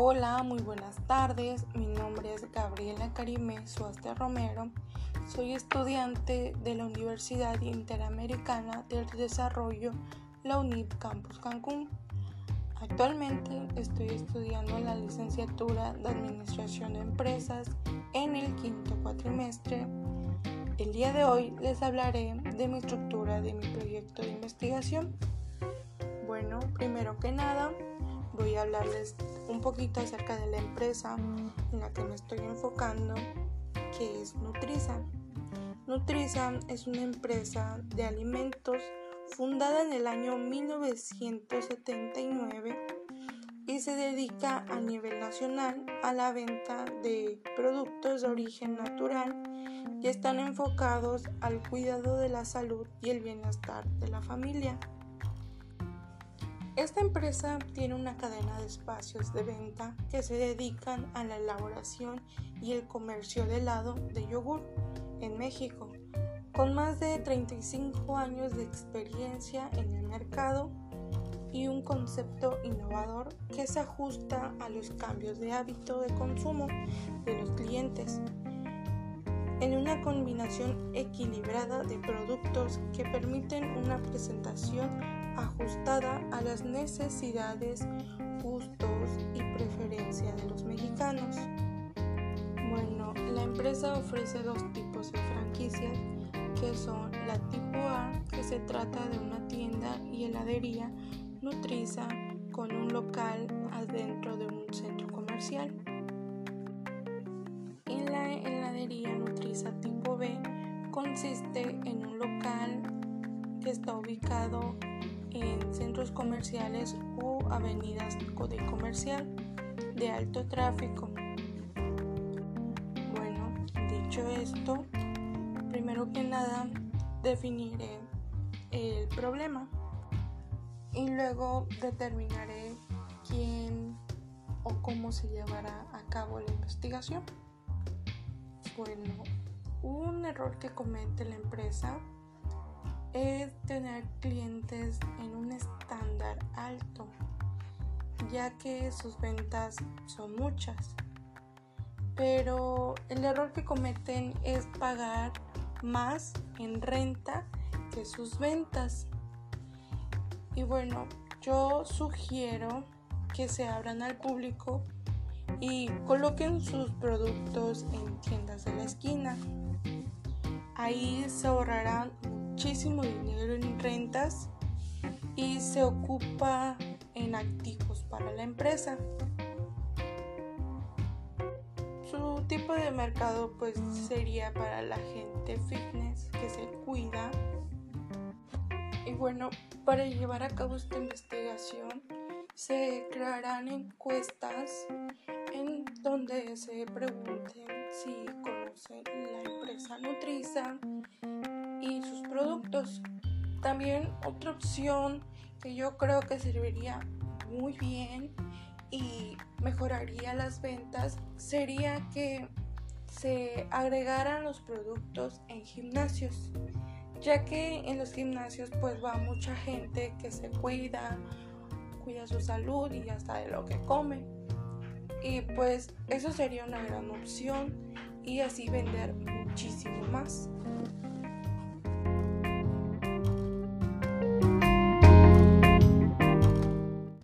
Hola, muy buenas tardes. Mi nombre es Gabriela Karime Suaste Romero. Soy estudiante de la Universidad Interamericana del Desarrollo, la UNIP Campus Cancún. Actualmente estoy estudiando la licenciatura de Administración de Empresas en el quinto cuatrimestre. El día de hoy les hablaré de mi estructura de mi proyecto de investigación. Bueno, primero que nada, voy a hablarles un poquito acerca de la empresa en la que me estoy enfocando, que es Nutriza. Nutriza es una empresa de alimentos fundada en el año 1979 y se dedica a nivel nacional a la venta de productos de origen natural y están enfocados al cuidado de la salud y el bienestar de la familia. Esta empresa tiene una cadena de espacios de venta que se dedican a la elaboración y el comercio de helado de yogur en México, con más de 35 años de experiencia en el mercado y un concepto innovador que se ajusta a los cambios de hábito de consumo de los clientes en una combinación equilibrada de productos que permiten una presentación ajustada a las necesidades, gustos y preferencias de los mexicanos. Bueno, la empresa ofrece dos tipos de franquicias que son la tipo A, que se trata de una tienda y heladería nutriza con un local adentro de un centro comercial. Y la heladería tipo B consiste en un local que está ubicado en centros comerciales o avenidas de comercial de alto tráfico. Bueno, dicho esto, primero que nada definiré el problema y luego determinaré quién o cómo se llevará a cabo la investigación. Bueno, un error que comete la empresa es tener clientes en un estándar alto, ya que sus ventas son muchas. Pero el error que cometen es pagar más en renta que sus ventas. Y bueno, yo sugiero que se abran al público y coloquen sus productos Ahí se ahorrarán muchísimo dinero en rentas y se ocupa en activos para la empresa. Su tipo de mercado pues sería para la gente fitness que se cuida. Y bueno, para llevar a cabo esta investigación se crearán encuestas en donde se pregunten si conocen la empresa Nutriza y sus productos. También otra opción que yo creo que serviría muy bien y mejoraría las ventas sería que se agregaran los productos en gimnasios, ya que en los gimnasios pues va mucha gente que se cuida, cuida su salud y hasta de lo que come. Y pues eso sería una gran opción y así vender muchísimo más.